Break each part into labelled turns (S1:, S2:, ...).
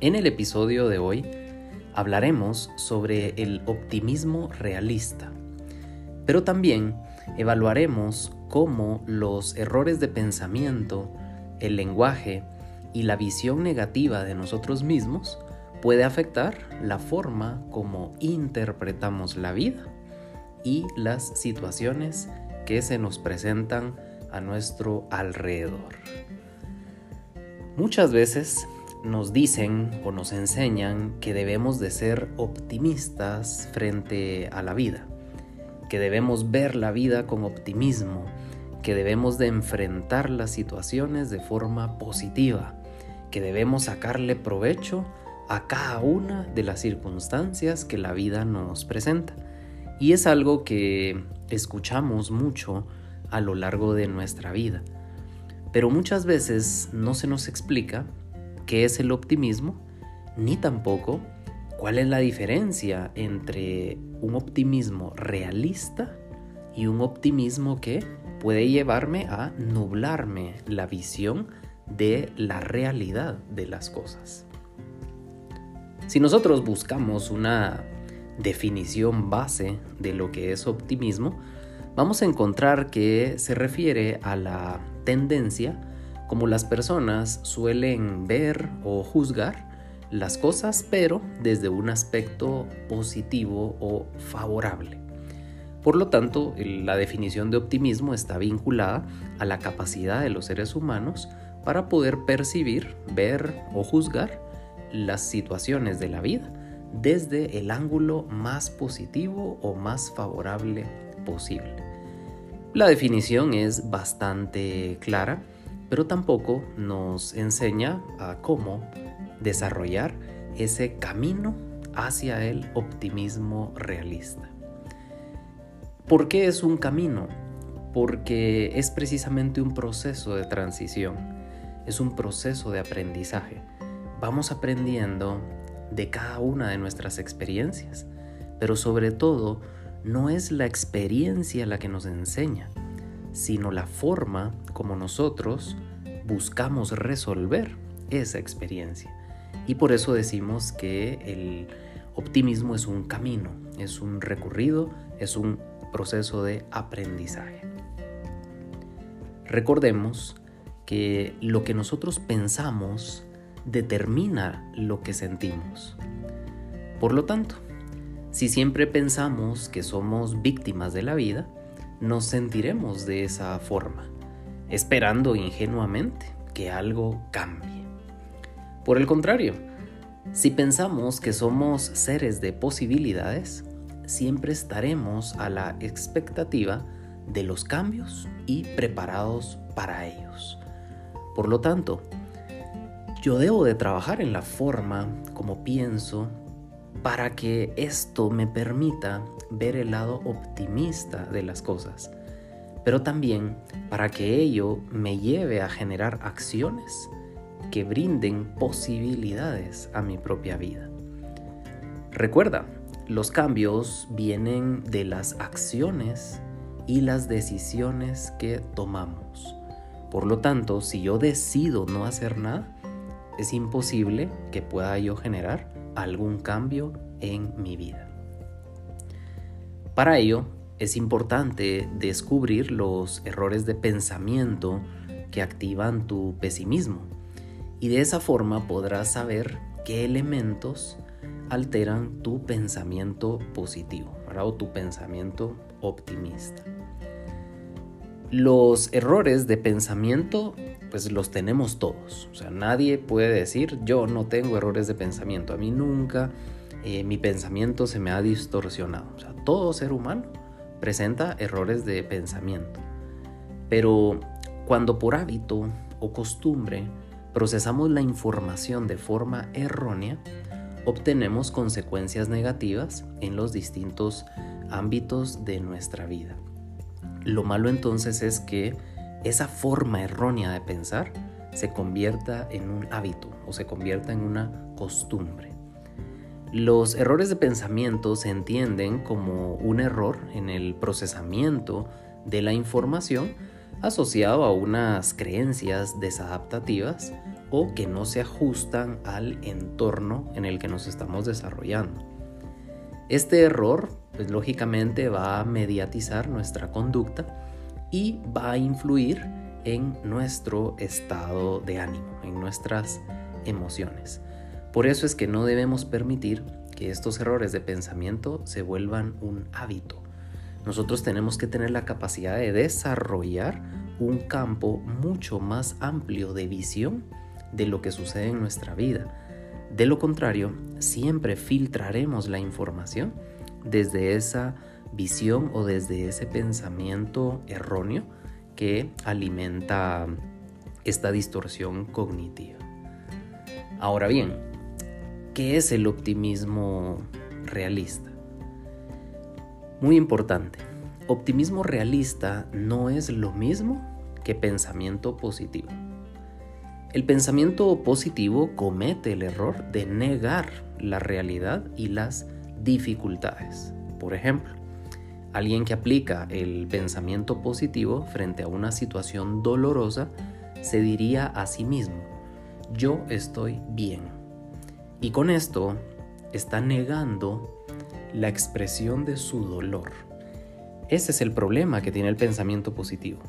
S1: En el episodio de hoy hablaremos sobre el optimismo realista, pero también evaluaremos cómo los errores de pensamiento, el lenguaje y la visión negativa de nosotros mismos puede afectar la forma como interpretamos la vida y las situaciones que se nos presentan a nuestro alrededor. Muchas veces nos dicen o nos enseñan que debemos de ser optimistas frente a la vida, que debemos ver la vida con optimismo, que debemos de enfrentar las situaciones de forma positiva, que debemos sacarle provecho a cada una de las circunstancias que la vida nos presenta. Y es algo que escuchamos mucho a lo largo de nuestra vida. Pero muchas veces no se nos explica qué es el optimismo, ni tampoco cuál es la diferencia entre un optimismo realista y un optimismo que puede llevarme a nublarme la visión de la realidad de las cosas. Si nosotros buscamos una definición base de lo que es optimismo, vamos a encontrar que se refiere a la tendencia como las personas suelen ver o juzgar las cosas, pero desde un aspecto positivo o favorable. Por lo tanto, la definición de optimismo está vinculada a la capacidad de los seres humanos para poder percibir, ver o juzgar las situaciones de la vida desde el ángulo más positivo o más favorable posible. La definición es bastante clara pero tampoco nos enseña a cómo desarrollar ese camino hacia el optimismo realista. ¿Por qué es un camino? Porque es precisamente un proceso de transición, es un proceso de aprendizaje. Vamos aprendiendo de cada una de nuestras experiencias, pero sobre todo no es la experiencia la que nos enseña, sino la forma como nosotros buscamos resolver esa experiencia. Y por eso decimos que el optimismo es un camino, es un recorrido, es un proceso de aprendizaje. Recordemos que lo que nosotros pensamos determina lo que sentimos. Por lo tanto, si siempre pensamos que somos víctimas de la vida, nos sentiremos de esa forma, esperando ingenuamente que algo cambie. Por el contrario, si pensamos que somos seres de posibilidades, siempre estaremos a la expectativa de los cambios y preparados para ellos. Por lo tanto, yo debo de trabajar en la forma como pienso para que esto me permita ver el lado optimista de las cosas, pero también para que ello me lleve a generar acciones que brinden posibilidades a mi propia vida. Recuerda, los cambios vienen de las acciones y las decisiones que tomamos. Por lo tanto, si yo decido no hacer nada, es imposible que pueda yo generar algún cambio en mi vida. Para ello, es importante descubrir los errores de pensamiento que activan tu pesimismo y de esa forma podrás saber qué elementos alteran tu pensamiento positivo o tu pensamiento optimista. Los errores de pensamiento pues los tenemos todos. O sea, nadie puede decir yo no tengo errores de pensamiento. A mí nunca eh, mi pensamiento se me ha distorsionado. Todo ser humano presenta errores de pensamiento. Pero cuando por hábito o costumbre procesamos la información de forma errónea, obtenemos consecuencias negativas en los distintos ámbitos de nuestra vida. Lo malo entonces es que esa forma errónea de pensar se convierta en un hábito o se convierta en una costumbre. Los errores de pensamiento se entienden como un error en el procesamiento de la información asociado a unas creencias desadaptativas o que no se ajustan al entorno en el que nos estamos desarrollando. Este error, pues lógicamente va a mediatizar nuestra conducta y va a influir en nuestro estado de ánimo, en nuestras emociones. Por eso es que no debemos permitir que estos errores de pensamiento se vuelvan un hábito. Nosotros tenemos que tener la capacidad de desarrollar un campo mucho más amplio de visión de lo que sucede en nuestra vida. De lo contrario, siempre filtraremos la información desde esa visión o desde ese pensamiento erróneo que alimenta esta distorsión cognitiva. Ahora bien, ¿qué es el optimismo realista? Muy importante, optimismo realista no es lo mismo que pensamiento positivo. El pensamiento positivo comete el error de negar la realidad y las dificultades. Por ejemplo, alguien que aplica el pensamiento positivo frente a una situación dolorosa se diría a sí mismo, yo estoy bien. Y con esto está negando la expresión de su dolor. Ese es el problema que tiene el pensamiento positivo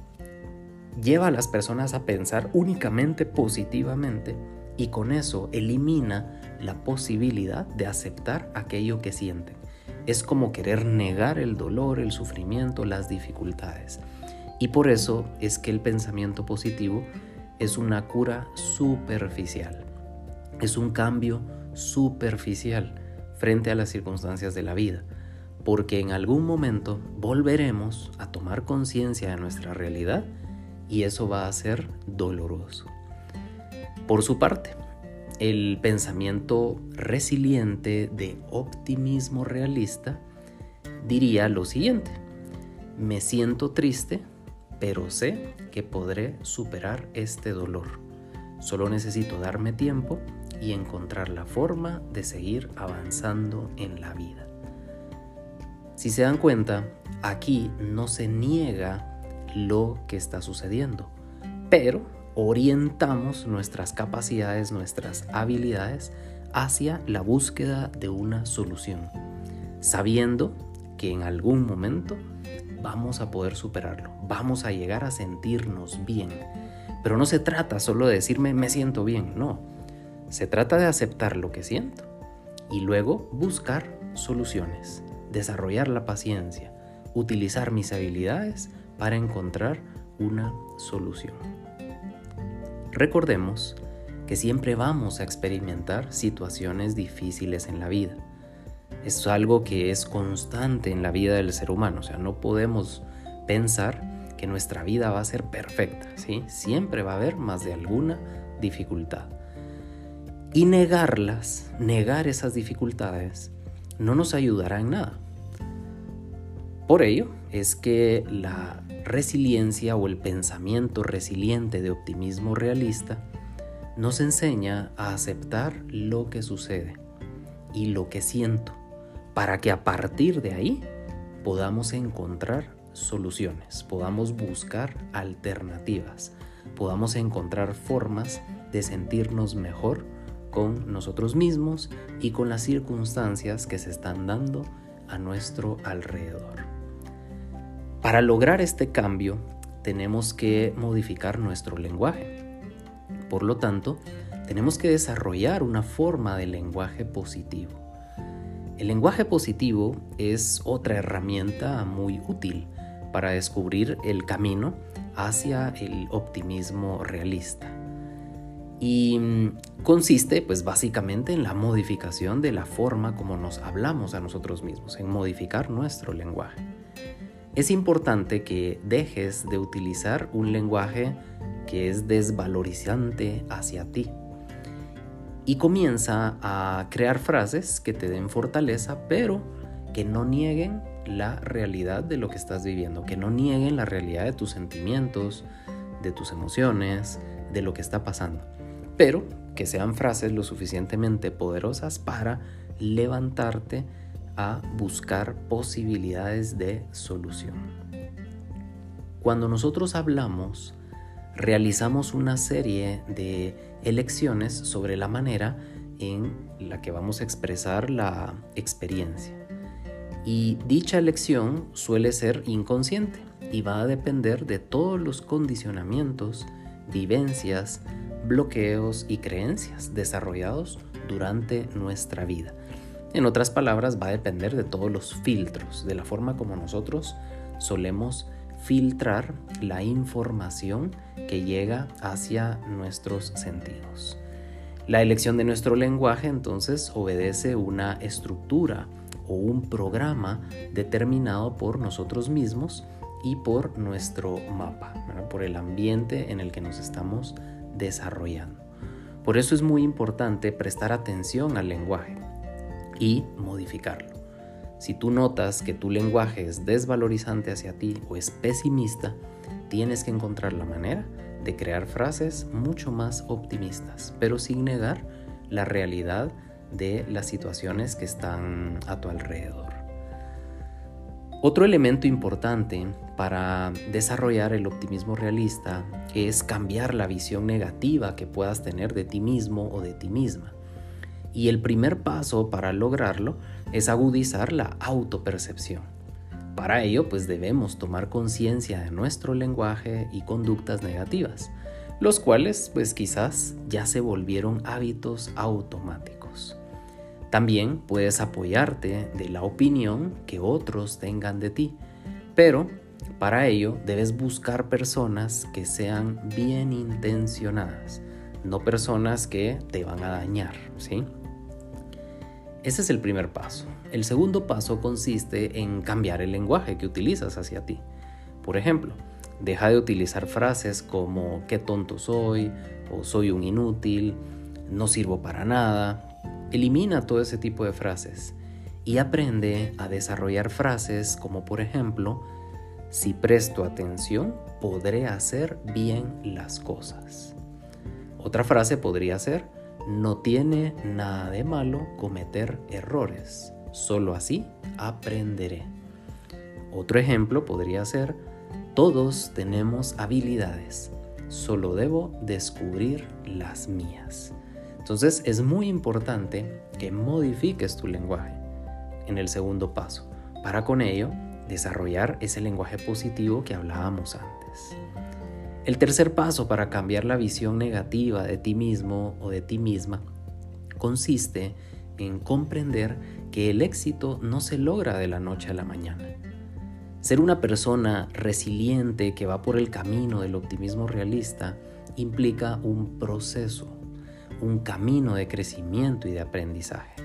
S1: lleva a las personas a pensar únicamente positivamente y con eso elimina la posibilidad de aceptar aquello que sienten. Es como querer negar el dolor, el sufrimiento, las dificultades. Y por eso es que el pensamiento positivo es una cura superficial. Es un cambio superficial frente a las circunstancias de la vida. Porque en algún momento volveremos a tomar conciencia de nuestra realidad y eso va a ser doloroso. Por su parte, el pensamiento resiliente de optimismo realista diría lo siguiente, me siento triste, pero sé que podré superar este dolor. Solo necesito darme tiempo y encontrar la forma de seguir avanzando en la vida. Si se dan cuenta, aquí no se niega lo que está sucediendo, pero orientamos nuestras capacidades, nuestras habilidades hacia la búsqueda de una solución, sabiendo que en algún momento vamos a poder superarlo, vamos a llegar a sentirnos bien. Pero no se trata solo de decirme me siento bien, no. Se trata de aceptar lo que siento y luego buscar soluciones, desarrollar la paciencia, utilizar mis habilidades para encontrar una solución. Recordemos que siempre vamos a experimentar situaciones difíciles en la vida. Es algo que es constante en la vida del ser humano, o sea, no podemos pensar que nuestra vida va a ser perfecta, ¿sí? Siempre va a haber más de alguna dificultad. Y negarlas, negar esas dificultades, no nos ayudará en nada. Por ello es que la resiliencia o el pensamiento resiliente de optimismo realista nos enseña a aceptar lo que sucede y lo que siento para que a partir de ahí podamos encontrar soluciones, podamos buscar alternativas, podamos encontrar formas de sentirnos mejor con nosotros mismos y con las circunstancias que se están dando a nuestro alrededor. Para lograr este cambio tenemos que modificar nuestro lenguaje. Por lo tanto, tenemos que desarrollar una forma de lenguaje positivo. El lenguaje positivo es otra herramienta muy útil para descubrir el camino hacia el optimismo realista. Y mm, consiste pues básicamente en la modificación de la forma como nos hablamos a nosotros mismos, en modificar nuestro lenguaje. Es importante que dejes de utilizar un lenguaje que es desvalorizante hacia ti. Y comienza a crear frases que te den fortaleza, pero que no nieguen la realidad de lo que estás viviendo, que no nieguen la realidad de tus sentimientos, de tus emociones, de lo que está pasando, pero que sean frases lo suficientemente poderosas para levantarte a buscar posibilidades de solución. Cuando nosotros hablamos, realizamos una serie de elecciones sobre la manera en la que vamos a expresar la experiencia. Y dicha elección suele ser inconsciente y va a depender de todos los condicionamientos, vivencias, bloqueos y creencias desarrollados durante nuestra vida. En otras palabras, va a depender de todos los filtros, de la forma como nosotros solemos filtrar la información que llega hacia nuestros sentidos. La elección de nuestro lenguaje entonces obedece una estructura o un programa determinado por nosotros mismos y por nuestro mapa, por el ambiente en el que nos estamos desarrollando. Por eso es muy importante prestar atención al lenguaje y modificarlo. Si tú notas que tu lenguaje es desvalorizante hacia ti o es pesimista, tienes que encontrar la manera de crear frases mucho más optimistas, pero sin negar la realidad de las situaciones que están a tu alrededor. Otro elemento importante para desarrollar el optimismo realista es cambiar la visión negativa que puedas tener de ti mismo o de ti misma. Y el primer paso para lograrlo es agudizar la autopercepción. Para ello, pues debemos tomar conciencia de nuestro lenguaje y conductas negativas, los cuales pues quizás ya se volvieron hábitos automáticos. También puedes apoyarte de la opinión que otros tengan de ti, pero para ello debes buscar personas que sean bien intencionadas, no personas que te van a dañar, ¿sí? Ese es el primer paso. El segundo paso consiste en cambiar el lenguaje que utilizas hacia ti. Por ejemplo, deja de utilizar frases como qué tonto soy o soy un inútil, no sirvo para nada. Elimina todo ese tipo de frases y aprende a desarrollar frases como por ejemplo, si presto atención, podré hacer bien las cosas. Otra frase podría ser, no tiene nada de malo cometer errores, solo así aprenderé. Otro ejemplo podría ser, todos tenemos habilidades, solo debo descubrir las mías. Entonces es muy importante que modifiques tu lenguaje en el segundo paso, para con ello desarrollar ese lenguaje positivo que hablábamos antes. El tercer paso para cambiar la visión negativa de ti mismo o de ti misma consiste en comprender que el éxito no se logra de la noche a la mañana. Ser una persona resiliente que va por el camino del optimismo realista implica un proceso, un camino de crecimiento y de aprendizaje.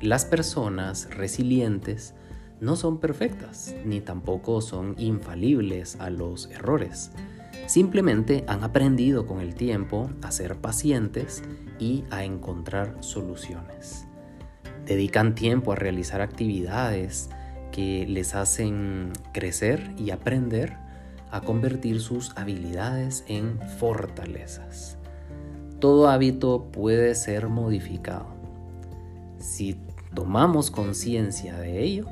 S1: Las personas resilientes no son perfectas, ni tampoco son infalibles a los errores Simplemente han aprendido con el tiempo a ser pacientes y a encontrar soluciones. Dedican tiempo a realizar actividades que les hacen crecer y aprender a convertir sus habilidades en fortalezas. Todo hábito puede ser modificado si tomamos conciencia de ello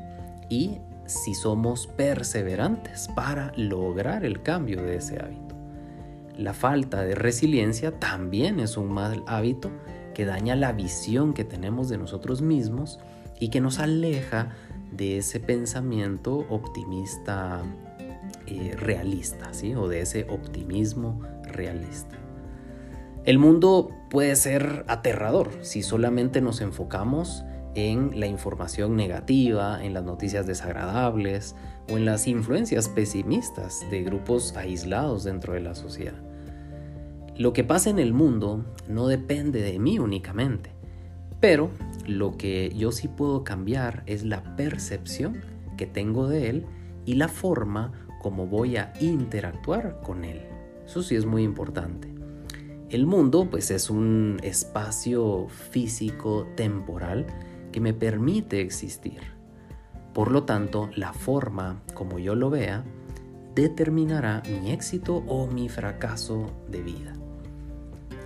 S1: y si somos perseverantes para lograr el cambio de ese hábito. La falta de resiliencia también es un mal hábito que daña la visión que tenemos de nosotros mismos y que nos aleja de ese pensamiento optimista eh, realista, ¿sí? o de ese optimismo realista. El mundo puede ser aterrador si solamente nos enfocamos en la información negativa, en las noticias desagradables o en las influencias pesimistas de grupos aislados dentro de la sociedad. Lo que pasa en el mundo no depende de mí únicamente, pero lo que yo sí puedo cambiar es la percepción que tengo de él y la forma como voy a interactuar con él. Eso sí es muy importante. El mundo pues es un espacio físico temporal que me permite existir. Por lo tanto, la forma como yo lo vea determinará mi éxito o mi fracaso de vida.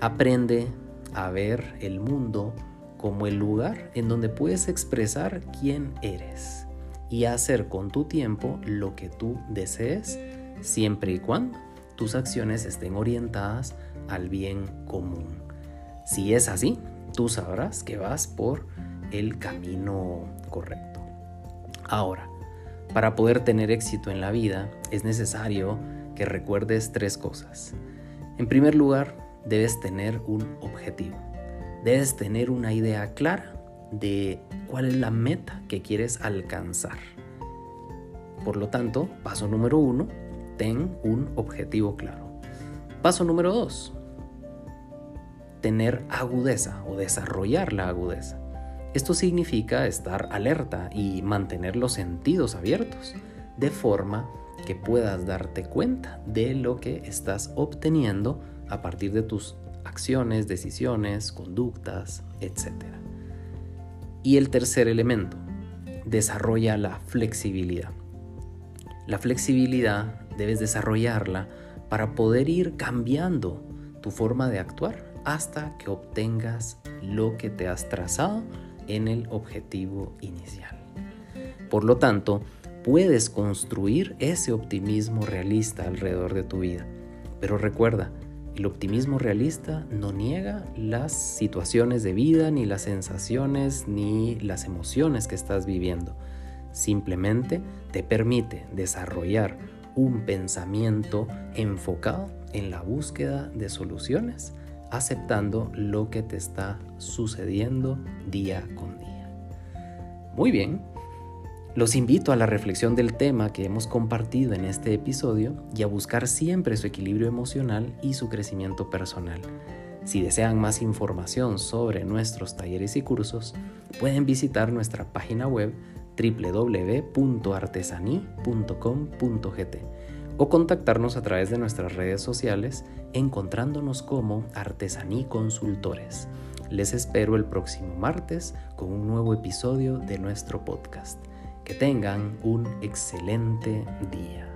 S1: Aprende a ver el mundo como el lugar en donde puedes expresar quién eres y hacer con tu tiempo lo que tú desees, siempre y cuando tus acciones estén orientadas al bien común. Si es así, tú sabrás que vas por el camino correcto. Ahora, para poder tener éxito en la vida es necesario que recuerdes tres cosas. En primer lugar, debes tener un objetivo. Debes tener una idea clara de cuál es la meta que quieres alcanzar. Por lo tanto, paso número uno, ten un objetivo claro. Paso número dos, tener agudeza o desarrollar la agudeza. Esto significa estar alerta y mantener los sentidos abiertos, de forma que puedas darte cuenta de lo que estás obteniendo a partir de tus acciones, decisiones, conductas, etc. Y el tercer elemento, desarrolla la flexibilidad. La flexibilidad debes desarrollarla para poder ir cambiando tu forma de actuar hasta que obtengas lo que te has trazado en el objetivo inicial. Por lo tanto, puedes construir ese optimismo realista alrededor de tu vida. Pero recuerda, el optimismo realista no niega las situaciones de vida, ni las sensaciones, ni las emociones que estás viviendo. Simplemente te permite desarrollar un pensamiento enfocado en la búsqueda de soluciones aceptando lo que te está sucediendo día con día. Muy bien, los invito a la reflexión del tema que hemos compartido en este episodio y a buscar siempre su equilibrio emocional y su crecimiento personal. Si desean más información sobre nuestros talleres y cursos, pueden visitar nuestra página web www.artesani.com.gt o contactarnos a través de nuestras redes sociales encontrándonos como Artesaní Consultores. Les espero el próximo martes con un nuevo episodio de nuestro podcast. Que tengan un excelente día.